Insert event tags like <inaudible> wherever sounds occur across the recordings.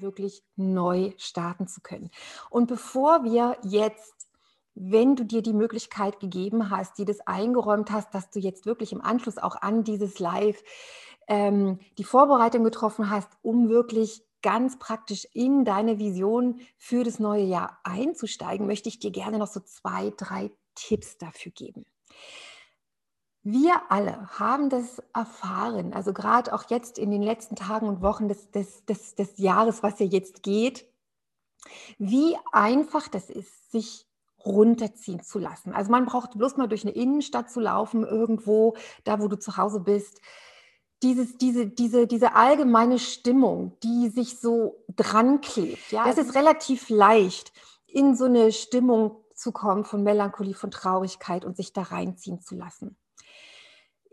wirklich neu starten zu können. Und bevor wir jetzt, wenn du dir die Möglichkeit gegeben hast, dir das eingeräumt hast, dass du jetzt wirklich im Anschluss auch an dieses Live ähm, die Vorbereitung getroffen hast, um wirklich ganz praktisch in deine Vision für das neue Jahr einzusteigen, möchte ich dir gerne noch so zwei, drei Tipps dafür geben. Wir alle haben das erfahren, also gerade auch jetzt in den letzten Tagen und Wochen des, des, des, des Jahres, was ja jetzt geht, wie einfach das ist, sich runterziehen zu lassen. Also man braucht bloß mal durch eine Innenstadt zu laufen, irgendwo, da wo du zu Hause bist. Dieses, diese, diese, diese allgemeine Stimmung, die sich so dran klebt. Ja? Es ist relativ leicht, in so eine Stimmung zu kommen von Melancholie, von Traurigkeit und sich da reinziehen zu lassen.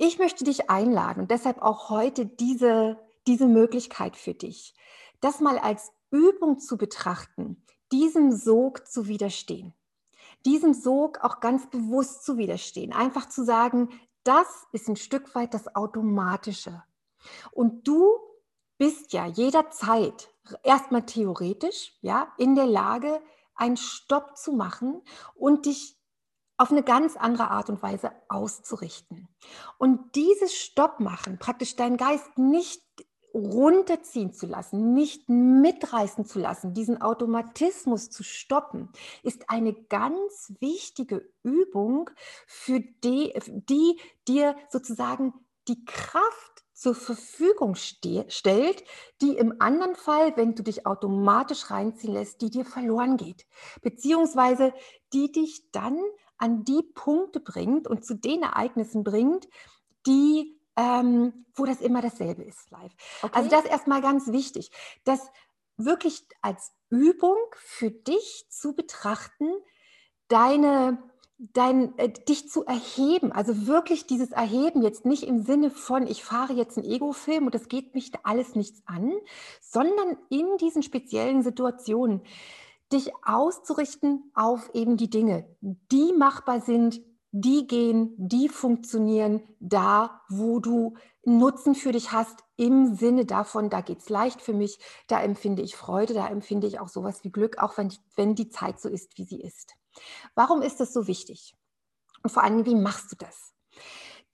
Ich möchte dich einladen und deshalb auch heute diese, diese Möglichkeit für dich, das mal als Übung zu betrachten, diesem Sog zu widerstehen. Diesem Sog auch ganz bewusst zu widerstehen. Einfach zu sagen, das ist ein Stück weit das Automatische. Und du bist ja jederzeit erstmal theoretisch ja, in der Lage, einen Stopp zu machen und dich auf eine ganz andere Art und Weise auszurichten. Und dieses Stopp machen, praktisch deinen Geist nicht runterziehen zu lassen, nicht mitreißen zu lassen, diesen Automatismus zu stoppen, ist eine ganz wichtige Übung, für die, die dir sozusagen die Kraft zur Verfügung stellt, die im anderen Fall, wenn du dich automatisch reinziehen lässt, die dir verloren geht, beziehungsweise die dich dann an die Punkte bringt und zu den Ereignissen bringt, die, ähm, wo das immer dasselbe ist live. Okay. Also das ist erstmal ganz wichtig, das wirklich als Übung für dich zu betrachten, deine dein, äh, dich zu erheben, also wirklich dieses Erheben jetzt nicht im Sinne von, ich fahre jetzt einen Ego-Film und das geht mich alles nichts an, sondern in diesen speziellen Situationen dich auszurichten auf eben die Dinge, die machbar sind, die gehen, die funktionieren da, wo du Nutzen für dich hast, im Sinne davon, da geht es leicht für mich, da empfinde ich Freude, da empfinde ich auch sowas wie Glück, auch wenn, wenn die Zeit so ist, wie sie ist. Warum ist das so wichtig? Und vor allem, wie machst du das?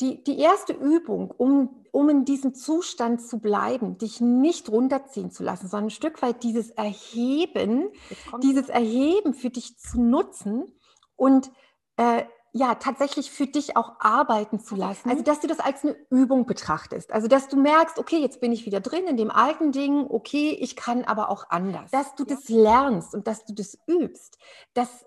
Die, die erste Übung, um, um in diesem Zustand zu bleiben, dich nicht runterziehen zu lassen, sondern ein Stück weit dieses Erheben, dieses Erheben für dich zu nutzen und äh, ja, tatsächlich für dich auch arbeiten zu lassen. Also, dass du das als eine Übung betrachtest. Also, dass du merkst, okay, jetzt bin ich wieder drin in dem alten Ding, okay, ich kann aber auch anders. Dass du das lernst und dass du das übst, das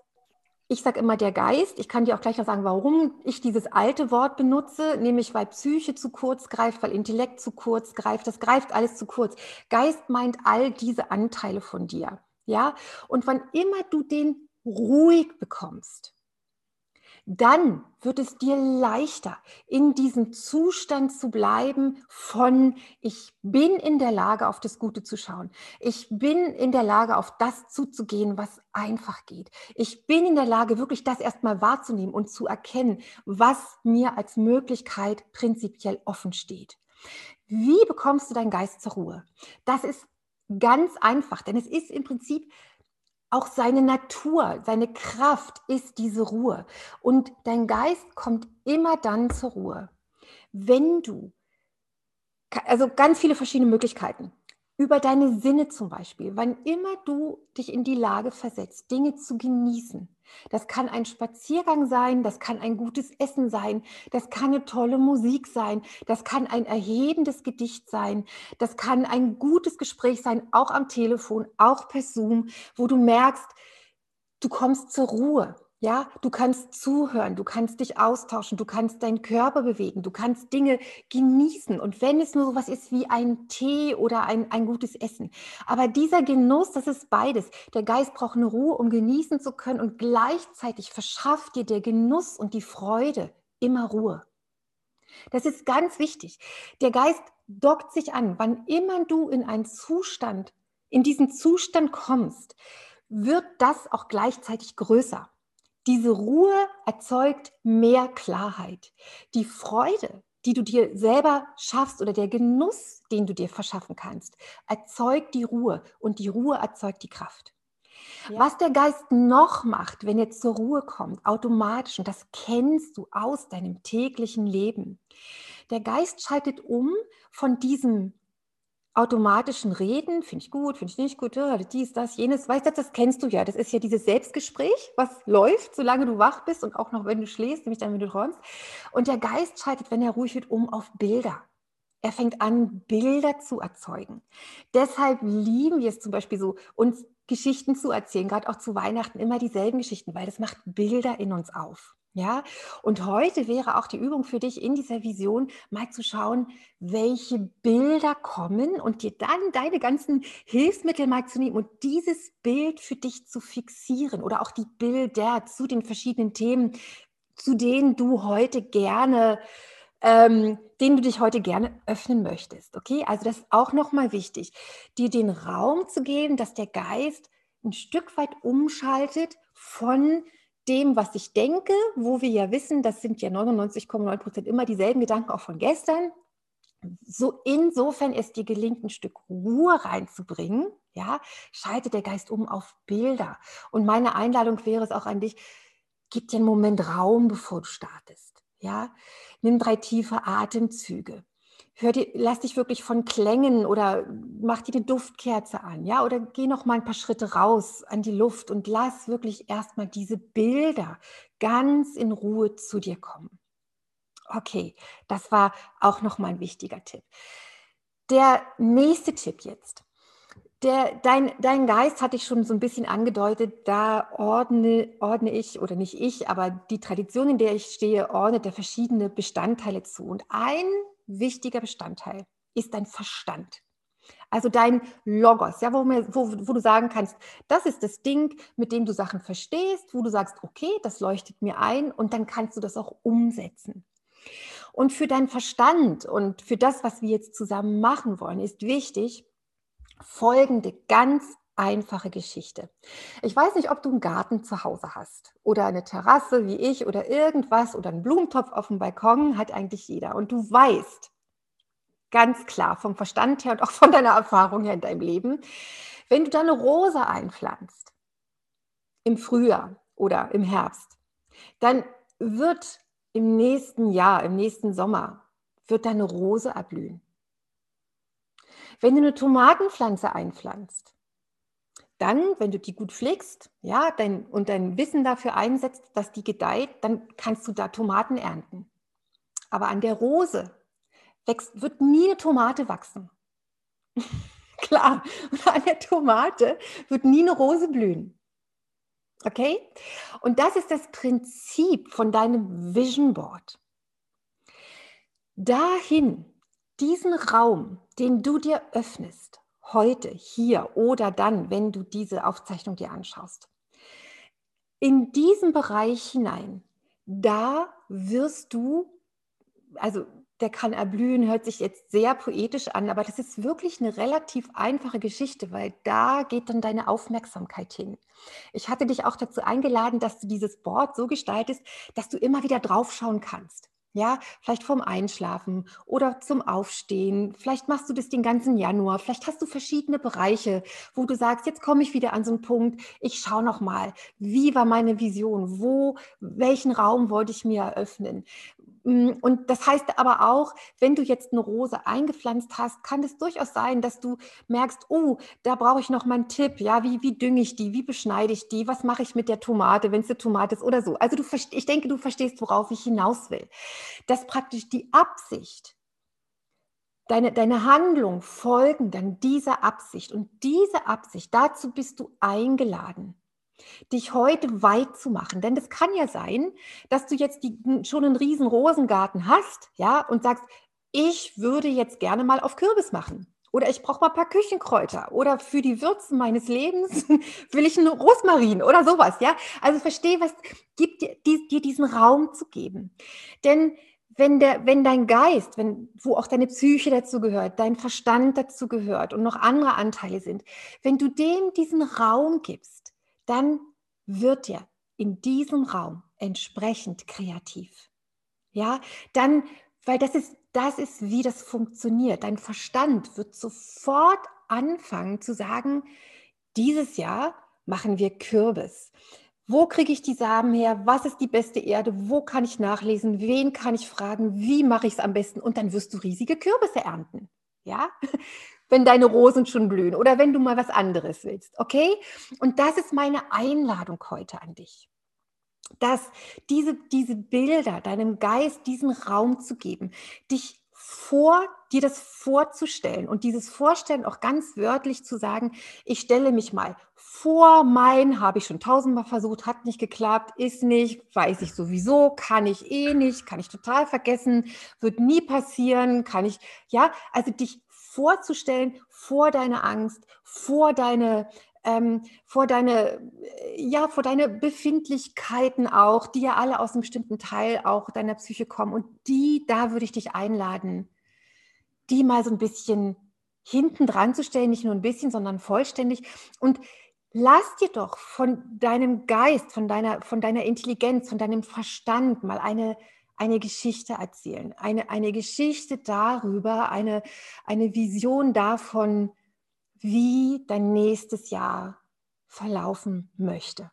ich sage immer der Geist. Ich kann dir auch gleich noch sagen, warum ich dieses alte Wort benutze, nämlich weil Psyche zu kurz greift, weil Intellekt zu kurz greift. Das greift alles zu kurz. Geist meint all diese Anteile von dir. Ja, und wann immer du den ruhig bekommst, dann wird es dir leichter, in diesem Zustand zu bleiben von, ich bin in der Lage, auf das Gute zu schauen. Ich bin in der Lage, auf das zuzugehen, was einfach geht. Ich bin in der Lage, wirklich das erstmal wahrzunehmen und zu erkennen, was mir als Möglichkeit prinzipiell offen steht. Wie bekommst du deinen Geist zur Ruhe? Das ist ganz einfach, denn es ist im Prinzip auch seine Natur, seine Kraft ist diese Ruhe. Und dein Geist kommt immer dann zur Ruhe, wenn du, also ganz viele verschiedene Möglichkeiten über deine Sinne zum Beispiel, wann immer du dich in die Lage versetzt, Dinge zu genießen. Das kann ein Spaziergang sein, das kann ein gutes Essen sein, das kann eine tolle Musik sein, das kann ein erhebendes Gedicht sein, das kann ein gutes Gespräch sein, auch am Telefon, auch per Zoom, wo du merkst, du kommst zur Ruhe. Ja, du kannst zuhören, du kannst dich austauschen, du kannst deinen Körper bewegen, du kannst Dinge genießen. Und wenn es nur so was ist wie ein Tee oder ein, ein gutes Essen. Aber dieser Genuss, das ist beides. Der Geist braucht eine Ruhe, um genießen zu können und gleichzeitig verschafft dir der Genuss und die Freude immer Ruhe. Das ist ganz wichtig. Der Geist dockt sich an, wann immer du in einen Zustand, in diesen Zustand kommst, wird das auch gleichzeitig größer. Diese Ruhe erzeugt mehr Klarheit. Die Freude, die du dir selber schaffst oder der Genuss, den du dir verschaffen kannst, erzeugt die Ruhe und die Ruhe erzeugt die Kraft. Ja. Was der Geist noch macht, wenn er zur Ruhe kommt, automatisch, und das kennst du aus deinem täglichen Leben, der Geist schaltet um von diesem automatischen Reden, finde ich gut, finde ich nicht gut, dies, das, jenes, weißt du, das kennst du ja. Das ist ja dieses Selbstgespräch, was läuft, solange du wach bist und auch noch, wenn du schläfst, nämlich dann, wenn du träumst. Und der Geist schaltet, wenn er ruhig wird, um auf Bilder. Er fängt an, Bilder zu erzeugen. Deshalb lieben wir es zum Beispiel so, uns Geschichten zu erzählen, gerade auch zu Weihnachten immer dieselben Geschichten, weil das macht Bilder in uns auf. Ja, und heute wäre auch die Übung für dich in dieser Vision mal zu schauen, welche Bilder kommen und dir dann deine ganzen Hilfsmittel mal zu nehmen und dieses Bild für dich zu fixieren oder auch die Bilder zu den verschiedenen Themen, zu denen du heute gerne, ähm, denen du dich heute gerne öffnen möchtest. Okay, also das ist auch nochmal wichtig, dir den Raum zu geben, dass der Geist ein Stück weit umschaltet von dem, was ich denke, wo wir ja wissen, das sind ja 99,9 Prozent immer dieselben Gedanken auch von gestern. So insofern es dir gelingt, ein Stück Ruhe reinzubringen, ja, schaltet der Geist um auf Bilder. Und meine Einladung wäre es auch an dich, gib dir einen Moment Raum, bevor du startest. Ja, nimm drei tiefe Atemzüge hör dir, lass dich wirklich von Klängen oder mach dir eine Duftkerze an, ja, oder geh noch mal ein paar Schritte raus an die Luft und lass wirklich erstmal diese Bilder ganz in Ruhe zu dir kommen. Okay, das war auch noch mal ein wichtiger Tipp. Der nächste Tipp jetzt. Der, dein, dein Geist hatte ich schon so ein bisschen angedeutet, da ordne, ordne ich, oder nicht ich, aber die Tradition, in der ich stehe, ordnet der verschiedene Bestandteile zu. Und ein wichtiger Bestandteil ist dein Verstand. Also dein Logos, ja, wo, wo, wo, du sagen kannst, das ist das Ding, mit dem du Sachen verstehst, wo du sagst, okay, das leuchtet mir ein und dann kannst du das auch umsetzen. Und für deinen Verstand und für das, was wir jetzt zusammen machen wollen, ist wichtig, folgende ganz einfache Geschichte. Ich weiß nicht, ob du einen Garten zu Hause hast oder eine Terrasse wie ich oder irgendwas oder einen Blumentopf auf dem Balkon hat eigentlich jeder. Und du weißt ganz klar vom Verstand her und auch von deiner Erfahrung her in deinem Leben, wenn du da eine Rose einpflanzt im Frühjahr oder im Herbst, dann wird im nächsten Jahr, im nächsten Sommer, wird deine Rose erblühen. Wenn du eine Tomatenpflanze einpflanzt, dann, wenn du die gut pflegst, ja, dein, und dein Wissen dafür einsetzt, dass die gedeiht, dann kannst du da Tomaten ernten. Aber an der Rose wächst, wird nie eine Tomate wachsen. <laughs> Klar, und an der Tomate wird nie eine Rose blühen. Okay? Und das ist das Prinzip von deinem Vision Board. Dahin, diesen Raum, den du dir öffnest, heute, hier oder dann, wenn du diese Aufzeichnung dir anschaust. In diesen Bereich hinein, da wirst du, also der kann erblühen, hört sich jetzt sehr poetisch an, aber das ist wirklich eine relativ einfache Geschichte, weil da geht dann deine Aufmerksamkeit hin. Ich hatte dich auch dazu eingeladen, dass du dieses Board so gestaltest, dass du immer wieder draufschauen kannst. Ja, vielleicht vorm Einschlafen oder zum Aufstehen. Vielleicht machst du das den ganzen Januar. Vielleicht hast du verschiedene Bereiche, wo du sagst, jetzt komme ich wieder an so einen Punkt. Ich schaue noch mal, wie war meine Vision? Wo, welchen Raum wollte ich mir eröffnen? Mm, und das heißt aber auch, wenn du jetzt eine Rose eingepflanzt hast, kann es durchaus sein, dass du merkst, oh, da brauche ich noch mal einen Tipp. Ja, wie, wie dünge ich die? Wie beschneide ich die? Was mache ich mit der Tomate, wenn es eine Tomate ist oder so? Also du, ich denke, du verstehst, worauf ich hinaus will. Dass praktisch die Absicht, deine, deine Handlung folgen dann dieser Absicht. Und diese Absicht, dazu bist du eingeladen. Dich heute weit zu machen. Denn es kann ja sein, dass du jetzt die, schon einen riesen Rosengarten hast, ja, und sagst, ich würde jetzt gerne mal auf Kürbis machen. Oder ich brauche mal ein paar Küchenkräuter. Oder für die Würzen meines Lebens <laughs> will ich einen Rosmarin oder sowas. Ja, also verstehe, was gibt dir, dir diesen Raum zu geben. Denn wenn, der, wenn dein Geist, wenn, wo auch deine Psyche dazu gehört, dein Verstand dazu gehört und noch andere Anteile sind, wenn du dem diesen Raum gibst, dann wird er in diesem Raum entsprechend kreativ. Ja, dann, weil das ist das ist, wie das funktioniert. Dein Verstand wird sofort anfangen zu sagen, dieses Jahr machen wir Kürbis. Wo kriege ich die Samen her? Was ist die beste Erde? Wo kann ich nachlesen? Wen kann ich fragen? Wie mache ich es am besten? Und dann wirst du riesige Kürbisse ernten. Ja? Wenn deine Rosen schon blühen oder wenn du mal was anderes willst. Okay? Und das ist meine Einladung heute an dich dass diese, diese Bilder deinem Geist diesen Raum zu geben, dich vor, dir das vorzustellen und dieses Vorstellen auch ganz wörtlich zu sagen, ich stelle mich mal vor, mein habe ich schon tausendmal versucht, hat nicht geklappt, ist nicht, weiß ich sowieso, kann ich eh nicht, kann ich total vergessen, wird nie passieren, kann ich, ja, also dich vorzustellen vor deine Angst, vor deine ähm, vor deine, äh, ja, vor deine Befindlichkeiten auch, die ja alle aus einem bestimmten Teil auch deiner Psyche kommen. Und die, da würde ich dich einladen, die mal so ein bisschen hinten dran zu stellen, nicht nur ein bisschen, sondern vollständig. Und lass dir doch von deinem Geist, von deiner, von deiner Intelligenz, von deinem Verstand mal eine, eine Geschichte erzählen. Eine, eine Geschichte darüber, eine, eine Vision davon, wie dein nächstes Jahr verlaufen möchte.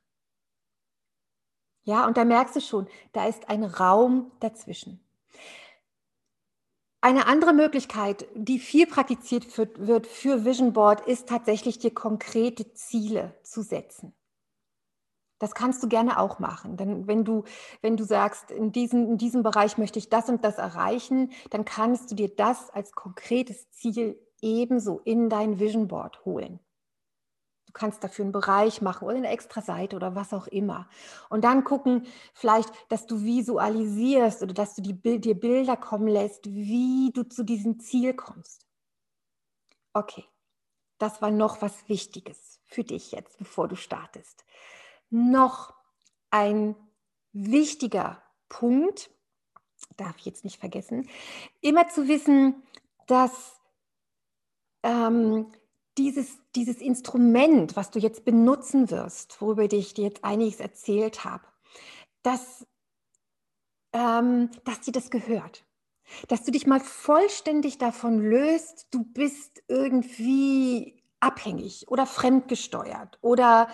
Ja, und da merkst du schon, da ist ein Raum dazwischen. Eine andere Möglichkeit, die viel praktiziert wird für Vision Board, ist tatsächlich dir konkrete Ziele zu setzen. Das kannst du gerne auch machen. Denn wenn du, wenn du sagst, in diesem, in diesem Bereich möchte ich das und das erreichen, dann kannst du dir das als konkretes Ziel ebenso in dein Vision Board holen. Du kannst dafür einen Bereich machen oder eine extra Seite oder was auch immer. Und dann gucken, vielleicht, dass du visualisierst oder dass du die, dir Bilder kommen lässt, wie du zu diesem Ziel kommst. Okay, das war noch was Wichtiges für dich jetzt, bevor du startest. Noch ein wichtiger Punkt, darf ich jetzt nicht vergessen, immer zu wissen, dass ähm, dieses, dieses Instrument, was du jetzt benutzen wirst, worüber ich dir jetzt einiges erzählt habe, dass, ähm, dass dir das gehört. Dass du dich mal vollständig davon löst, du bist irgendwie abhängig oder fremdgesteuert oder,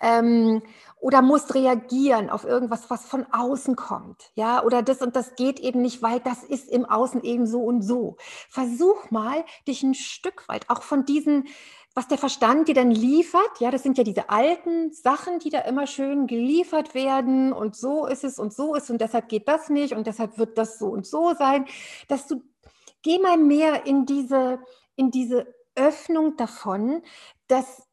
ähm, oder musst reagieren auf irgendwas, was von außen kommt. Ja, oder das und das geht eben nicht, weil das ist im Außen eben so und so. Versuch mal, dich ein Stück weit auch von diesen was der Verstand dir dann liefert, ja, das sind ja diese alten Sachen, die da immer schön geliefert werden und so ist es und so ist und deshalb geht das nicht und deshalb wird das so und so sein, dass du geh mal mehr in diese in diese Öffnung davon, dass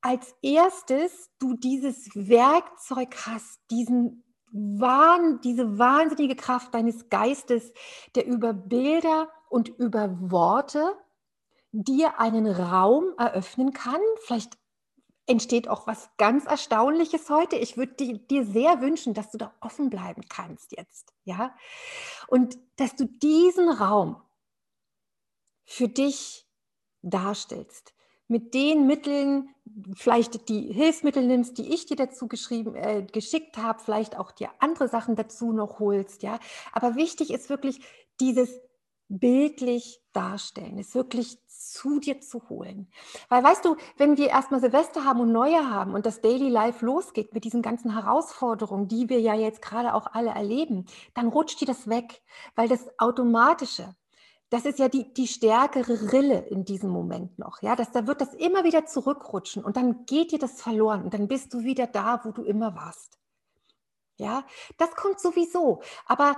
als erstes du dieses Werkzeug hast, diesen Wahn, diese wahnsinnige Kraft deines Geistes, der über Bilder und über Worte dir einen Raum eröffnen kann. Vielleicht entsteht auch was ganz Erstaunliches heute. Ich würde dir sehr wünschen, dass du da offen bleiben kannst jetzt, ja? Und dass du diesen Raum für dich darstellst. Mit den Mitteln, vielleicht die Hilfsmittel nimmst, die ich dir dazu geschrieben, äh, geschickt habe, vielleicht auch dir andere Sachen dazu noch holst, ja. Aber wichtig ist wirklich dieses bildlich darstellen, es wirklich zu dir zu holen. Weil weißt du, wenn wir erstmal Silvester haben und Neue haben und das Daily Life losgeht mit diesen ganzen Herausforderungen, die wir ja jetzt gerade auch alle erleben, dann rutscht dir das weg, weil das Automatische, das ist ja die, die stärkere Rille in diesem Moment noch. Ja, dass, da wird das immer wieder zurückrutschen und dann geht dir das verloren und dann bist du wieder da, wo du immer warst. Ja, das kommt sowieso. Aber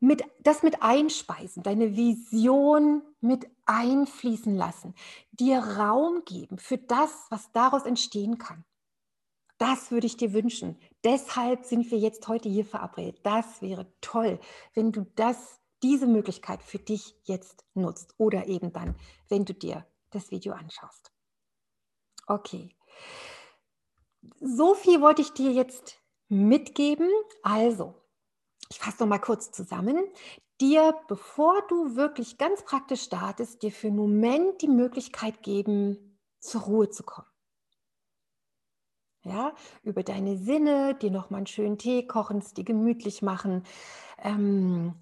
mit, das mit einspeisen, deine Vision mit einfließen lassen, dir Raum geben für das, was daraus entstehen kann. Das würde ich dir wünschen. Deshalb sind wir jetzt heute hier verabredet. Das wäre toll, wenn du das, diese Möglichkeit für dich jetzt nutzt oder eben dann, wenn du dir das Video anschaust. Okay. So viel wollte ich dir jetzt mitgeben. Also, ich fasse noch mal kurz zusammen. Dir, bevor du wirklich ganz praktisch startest, dir für einen Moment die Möglichkeit geben, zur Ruhe zu kommen. Ja, über deine Sinne, dir noch mal einen schönen Tee kochen, es dir gemütlich machen, ähm,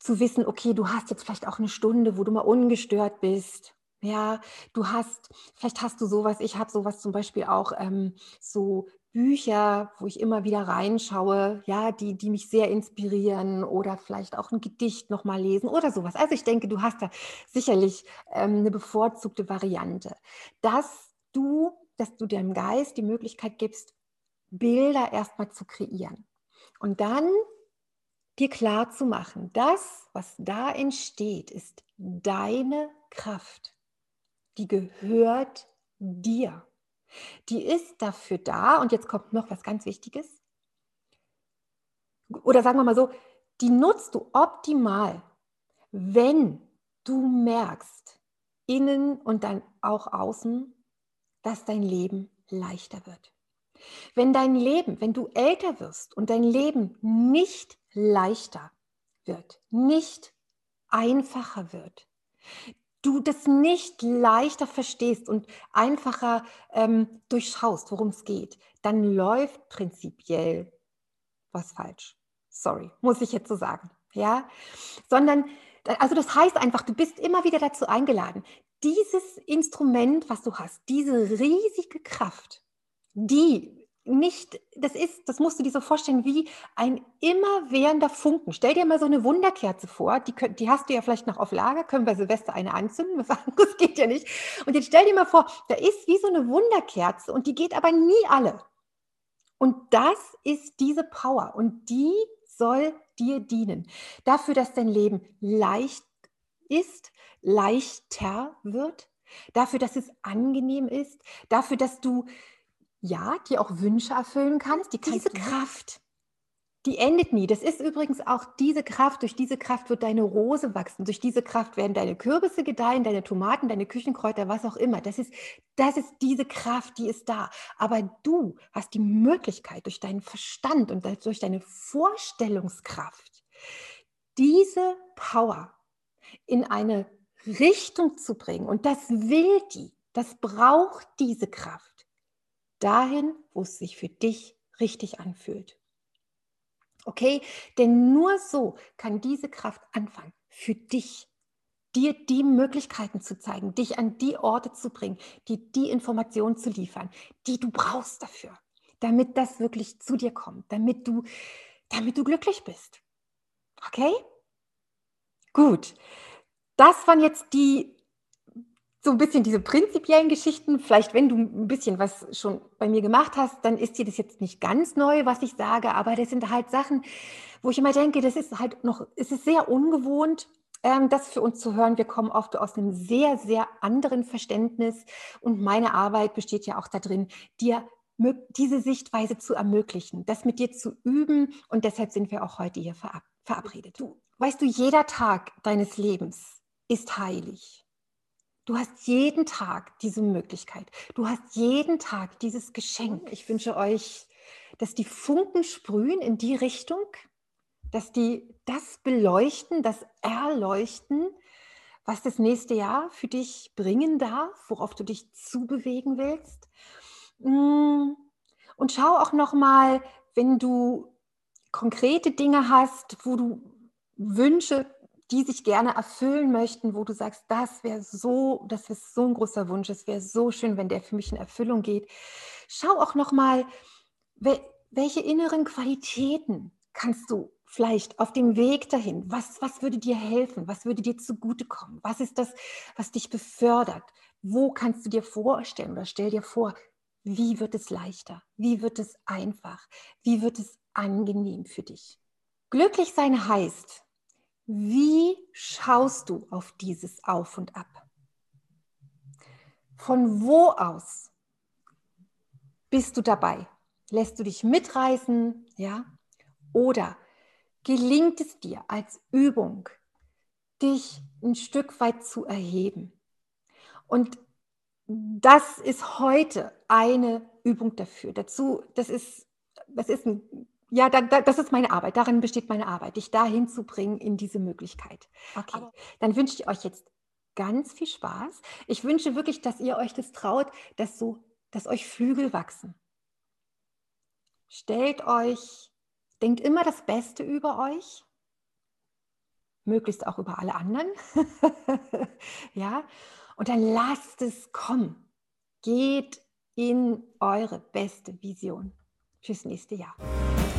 zu wissen, okay, du hast jetzt vielleicht auch eine Stunde, wo du mal ungestört bist. Ja, du hast, vielleicht hast du sowas, ich habe sowas zum Beispiel auch, ähm, so Bücher, wo ich immer wieder reinschaue, ja, die, die mich sehr inspirieren oder vielleicht auch ein Gedicht nochmal lesen oder sowas. Also ich denke, du hast da sicherlich ähm, eine bevorzugte Variante, dass du, dass du deinem Geist die Möglichkeit gibst, Bilder erstmal zu kreieren und dann dir klar zu machen, das, was da entsteht, ist deine Kraft. Die gehört dir. Die ist dafür da, und jetzt kommt noch was ganz Wichtiges. Oder sagen wir mal so, die nutzt du optimal, wenn du merkst, innen und dann auch außen, dass dein Leben leichter wird. Wenn dein Leben, wenn du älter wirst und dein Leben nicht leichter wird, nicht einfacher wird, du das nicht leichter verstehst und einfacher ähm, durchschaust, worum es geht, dann läuft prinzipiell was falsch. Sorry, muss ich jetzt so sagen. Ja, sondern, also das heißt einfach, du bist immer wieder dazu eingeladen, dieses Instrument, was du hast, diese riesige Kraft, die nicht, das ist, das musst du dir so vorstellen, wie ein immerwährender Funken. Stell dir mal so eine Wunderkerze vor, die, die hast du ja vielleicht noch auf Lager, können wir Silvester eine anzünden, was <laughs> anderes geht ja nicht. Und jetzt stell dir mal vor, da ist wie so eine Wunderkerze und die geht aber nie alle. Und das ist diese Power und die soll dir dienen. Dafür, dass dein Leben leicht ist, leichter wird, dafür, dass es angenehm ist, dafür, dass du ja, die auch Wünsche erfüllen kannst. Die kannst diese Kraft, die endet nie. Das ist übrigens auch diese Kraft. Durch diese Kraft wird deine Rose wachsen. Durch diese Kraft werden deine Kürbisse gedeihen, deine Tomaten, deine Küchenkräuter, was auch immer. Das ist, das ist diese Kraft, die ist da. Aber du hast die Möglichkeit durch deinen Verstand und durch deine Vorstellungskraft, diese Power in eine Richtung zu bringen. Und das will die. Das braucht diese Kraft dahin, wo es sich für dich richtig anfühlt. Okay? Denn nur so kann diese Kraft anfangen, für dich, dir die Möglichkeiten zu zeigen, dich an die Orte zu bringen, dir die Informationen zu liefern, die du brauchst dafür, damit das wirklich zu dir kommt, damit du, damit du glücklich bist. Okay? Gut. Das waren jetzt die so ein bisschen diese prinzipiellen Geschichten. Vielleicht, wenn du ein bisschen was schon bei mir gemacht hast, dann ist dir das jetzt nicht ganz neu, was ich sage, aber das sind halt Sachen, wo ich immer denke, das ist halt noch, es ist sehr ungewohnt, ähm, das für uns zu hören. Wir kommen oft aus einem sehr, sehr anderen Verständnis und meine Arbeit besteht ja auch darin, dir diese Sichtweise zu ermöglichen, das mit dir zu üben und deshalb sind wir auch heute hier verabredet. Du, weißt du, jeder Tag deines Lebens ist heilig. Du hast jeden Tag diese Möglichkeit. Du hast jeden Tag dieses Geschenk. Ich wünsche euch, dass die Funken sprühen in die Richtung, dass die das beleuchten, das erleuchten, was das nächste Jahr für dich bringen darf, worauf du dich zubewegen willst. Mm. Und schau auch noch mal, wenn du konkrete Dinge hast, wo du Wünsche die sich gerne erfüllen möchten, wo du sagst, das wäre so, das wäre so ein großer Wunsch, es wäre so schön, wenn der für mich in Erfüllung geht. Schau auch noch mal, welche inneren Qualitäten kannst du vielleicht auf dem Weg dahin? Was, was würde dir helfen? Was würde dir zugutekommen? Was ist das, was dich befördert? Wo kannst du dir vorstellen oder stell dir vor, wie wird es leichter? Wie wird es einfach? Wie wird es angenehm für dich? Glücklich sein heißt, wie schaust du auf dieses Auf und Ab? Von wo aus bist du dabei? Lässt du dich mitreißen, ja? Oder gelingt es dir als Übung, dich ein Stück weit zu erheben? Und das ist heute eine Übung dafür. Dazu, das ist, das ist ein, ja, da, da, das ist meine Arbeit. Darin besteht meine Arbeit, dich dahin zu bringen in diese Möglichkeit. Okay, Aber dann wünsche ich euch jetzt ganz viel Spaß. Ich wünsche wirklich, dass ihr euch das traut, dass so, dass euch Flügel wachsen. Stellt euch, denkt immer das Beste über euch, möglichst auch über alle anderen. <laughs> ja, und dann lasst es kommen. Geht in eure beste Vision fürs nächste Jahr.